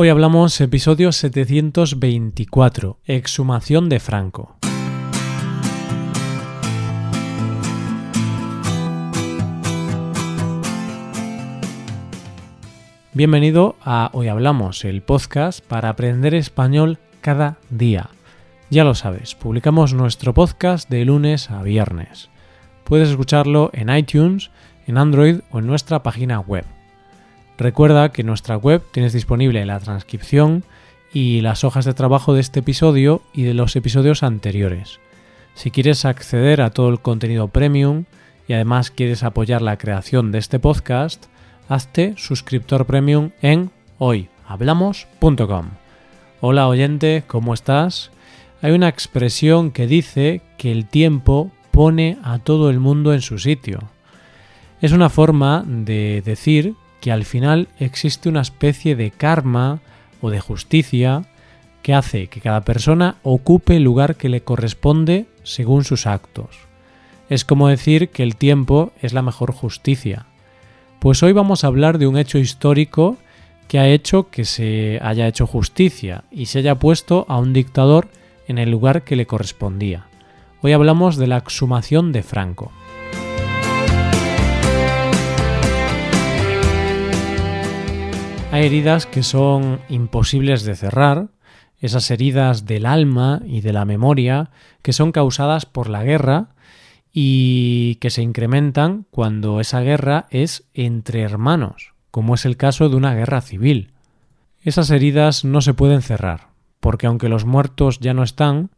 Hoy hablamos episodio 724, Exhumación de Franco. Bienvenido a Hoy Hablamos, el podcast para aprender español cada día. Ya lo sabes, publicamos nuestro podcast de lunes a viernes. Puedes escucharlo en iTunes, en Android o en nuestra página web. Recuerda que en nuestra web tienes disponible la transcripción y las hojas de trabajo de este episodio y de los episodios anteriores. Si quieres acceder a todo el contenido premium y además quieres apoyar la creación de este podcast, hazte suscriptor premium en hoyhablamos.com. Hola oyente, ¿cómo estás? Hay una expresión que dice que el tiempo pone a todo el mundo en su sitio. Es una forma de decir que al final existe una especie de karma o de justicia que hace que cada persona ocupe el lugar que le corresponde según sus actos. Es como decir que el tiempo es la mejor justicia. Pues hoy vamos a hablar de un hecho histórico que ha hecho que se haya hecho justicia y se haya puesto a un dictador en el lugar que le correspondía. Hoy hablamos de la exhumación de Franco. Hay heridas que son imposibles de cerrar, esas heridas del alma y de la memoria que son causadas por la guerra y que se incrementan cuando esa guerra es entre hermanos, como es el caso de una guerra civil. Esas heridas no se pueden cerrar, porque aunque los muertos ya no están,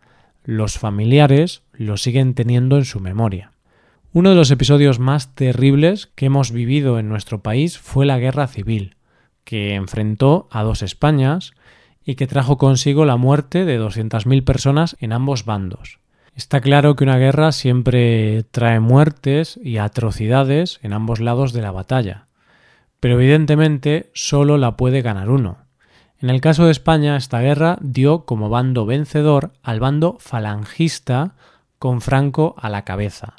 los familiares los siguen teniendo en su memoria. Uno de los episodios más terribles que hemos vivido en nuestro país fue la guerra civil que enfrentó a dos Españas y que trajo consigo la muerte de 200.000 personas en ambos bandos. Está claro que una guerra siempre trae muertes y atrocidades en ambos lados de la batalla, pero evidentemente solo la puede ganar uno. En el caso de España, esta guerra dio como bando vencedor al bando falangista con Franco a la cabeza,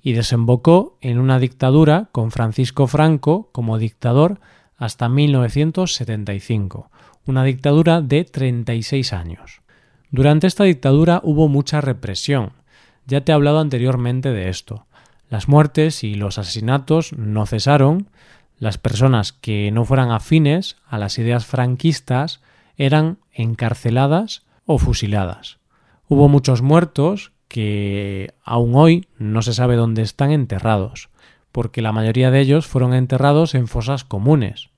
y desembocó en una dictadura con Francisco Franco como dictador hasta 1975, una dictadura de 36 años. Durante esta dictadura hubo mucha represión. Ya te he hablado anteriormente de esto. Las muertes y los asesinatos no cesaron, las personas que no fueran afines a las ideas franquistas eran encarceladas o fusiladas. Hubo muchos muertos que aún hoy no se sabe dónde están enterrados, porque la mayoría de ellos fueron enterrados en fosas comunes.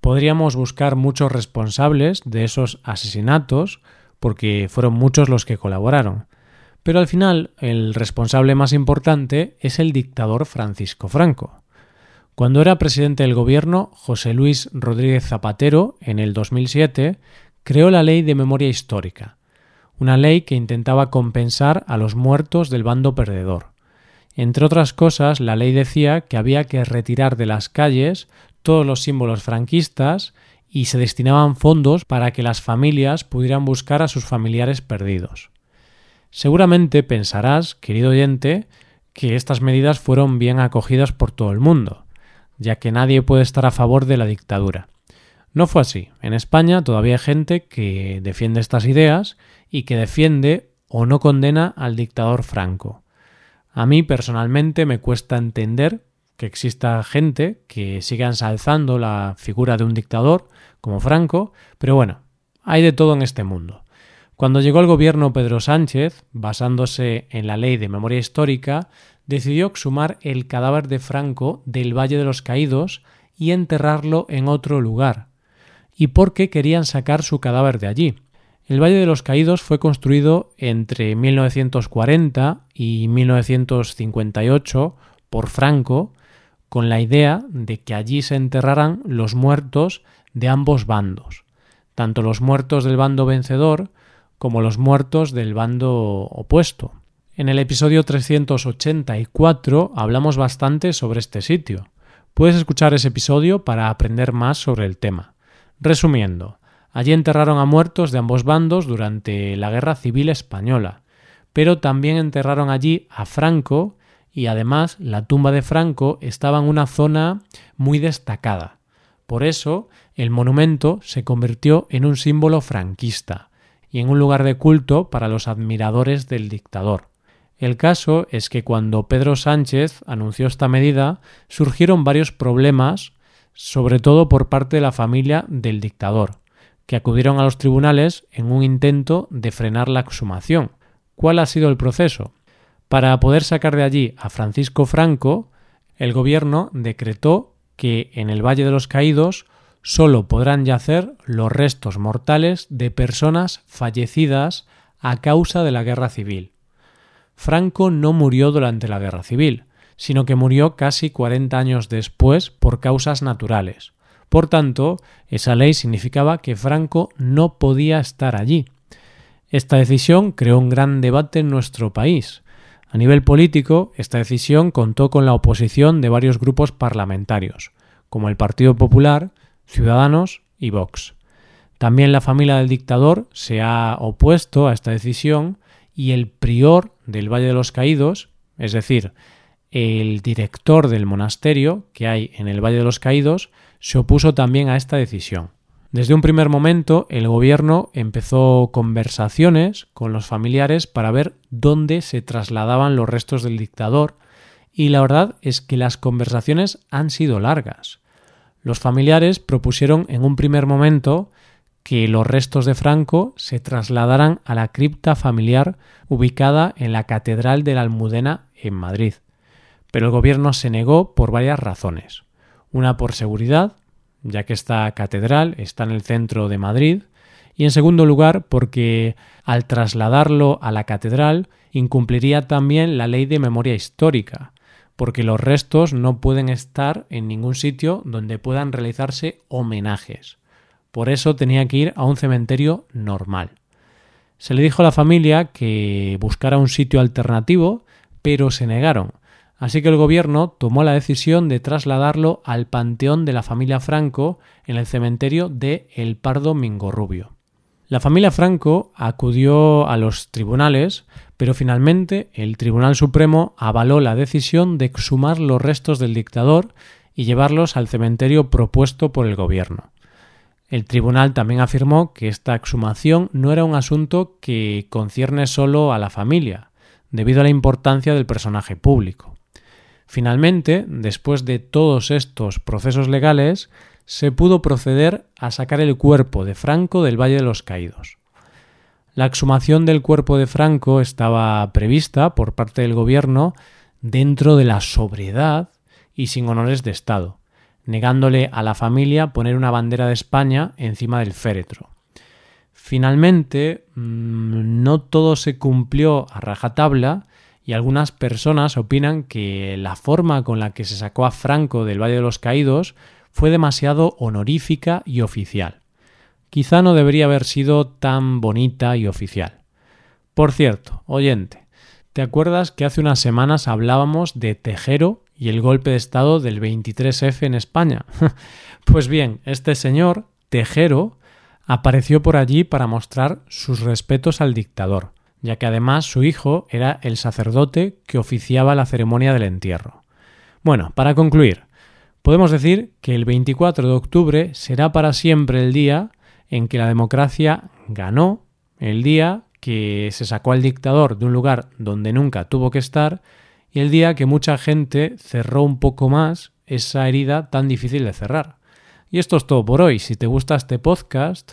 Podríamos buscar muchos responsables de esos asesinatos, porque fueron muchos los que colaboraron. Pero al final el responsable más importante es el dictador Francisco Franco. Cuando era presidente del gobierno, José Luis Rodríguez Zapatero, en el 2007, creó la Ley de Memoria Histórica, una ley que intentaba compensar a los muertos del bando perdedor. Entre otras cosas, la ley decía que había que retirar de las calles todos los símbolos franquistas y se destinaban fondos para que las familias pudieran buscar a sus familiares perdidos. Seguramente pensarás, querido oyente, que estas medidas fueron bien acogidas por todo el mundo, ya que nadie puede estar a favor de la dictadura. No fue así. En España todavía hay gente que defiende estas ideas y que defiende o no condena al dictador Franco. A mí personalmente me cuesta entender que exista gente que siga ensalzando la figura de un dictador como Franco, pero bueno, hay de todo en este mundo. Cuando llegó al gobierno Pedro Sánchez, basándose en la ley de memoria histórica, decidió exhumar el cadáver de Franco del Valle de los Caídos y enterrarlo en otro lugar. ¿Y por qué querían sacar su cadáver de allí? El Valle de los Caídos fue construido entre 1940 y 1958 por Franco con la idea de que allí se enterraran los muertos de ambos bandos, tanto los muertos del bando vencedor como los muertos del bando opuesto. En el episodio 384 hablamos bastante sobre este sitio. Puedes escuchar ese episodio para aprender más sobre el tema. Resumiendo, allí enterraron a muertos de ambos bandos durante la Guerra Civil Española, pero también enterraron allí a Franco y además la tumba de Franco estaba en una zona muy destacada. Por eso el monumento se convirtió en un símbolo franquista y en un lugar de culto para los admiradores del dictador. El caso es que cuando Pedro Sánchez anunció esta medida surgieron varios problemas, sobre todo por parte de la familia del dictador, que acudieron a los tribunales en un intento de frenar la exhumación. ¿Cuál ha sido el proceso? Para poder sacar de allí a Francisco Franco, el gobierno decretó que en el Valle de los Caídos solo podrán yacer los restos mortales de personas fallecidas a causa de la guerra civil. Franco no murió durante la guerra civil, sino que murió casi 40 años después por causas naturales. Por tanto, esa ley significaba que Franco no podía estar allí. Esta decisión creó un gran debate en nuestro país. A nivel político, esta decisión contó con la oposición de varios grupos parlamentarios, como el Partido Popular, Ciudadanos y Vox. También la familia del dictador se ha opuesto a esta decisión y el prior del Valle de los Caídos, es decir, el director del monasterio que hay en el Valle de los Caídos, se opuso también a esta decisión. Desde un primer momento, el gobierno empezó conversaciones con los familiares para ver dónde se trasladaban los restos del dictador, y la verdad es que las conversaciones han sido largas. Los familiares propusieron en un primer momento que los restos de Franco se trasladaran a la cripta familiar ubicada en la Catedral de la Almudena en Madrid. Pero el gobierno se negó por varias razones. Una por seguridad, ya que esta catedral está en el centro de Madrid, y en segundo lugar porque al trasladarlo a la catedral incumpliría también la ley de memoria histórica, porque los restos no pueden estar en ningún sitio donde puedan realizarse homenajes. Por eso tenía que ir a un cementerio normal. Se le dijo a la familia que buscara un sitio alternativo, pero se negaron. Así que el gobierno tomó la decisión de trasladarlo al panteón de la familia Franco en el cementerio de El Pardo Mingorrubio. La familia Franco acudió a los tribunales, pero finalmente el Tribunal Supremo avaló la decisión de exhumar los restos del dictador y llevarlos al cementerio propuesto por el gobierno. El tribunal también afirmó que esta exhumación no era un asunto que concierne solo a la familia, debido a la importancia del personaje público. Finalmente, después de todos estos procesos legales, se pudo proceder a sacar el cuerpo de Franco del Valle de los Caídos. La exhumación del cuerpo de Franco estaba prevista por parte del gobierno dentro de la sobriedad y sin honores de Estado, negándole a la familia poner una bandera de España encima del féretro. Finalmente, mm, no todo se cumplió a rajatabla y algunas personas opinan que la forma con la que se sacó a Franco del Valle de los Caídos fue demasiado honorífica y oficial. Quizá no debería haber sido tan bonita y oficial. Por cierto, oyente, ¿te acuerdas que hace unas semanas hablábamos de Tejero y el golpe de Estado del 23F en España? pues bien, este señor, Tejero, apareció por allí para mostrar sus respetos al dictador, ya que además su hijo era el sacerdote que oficiaba la ceremonia del entierro. Bueno, para concluir, Podemos decir que el 24 de octubre será para siempre el día en que la democracia ganó, el día que se sacó al dictador de un lugar donde nunca tuvo que estar y el día que mucha gente cerró un poco más esa herida tan difícil de cerrar. Y esto es todo por hoy. Si te gusta este podcast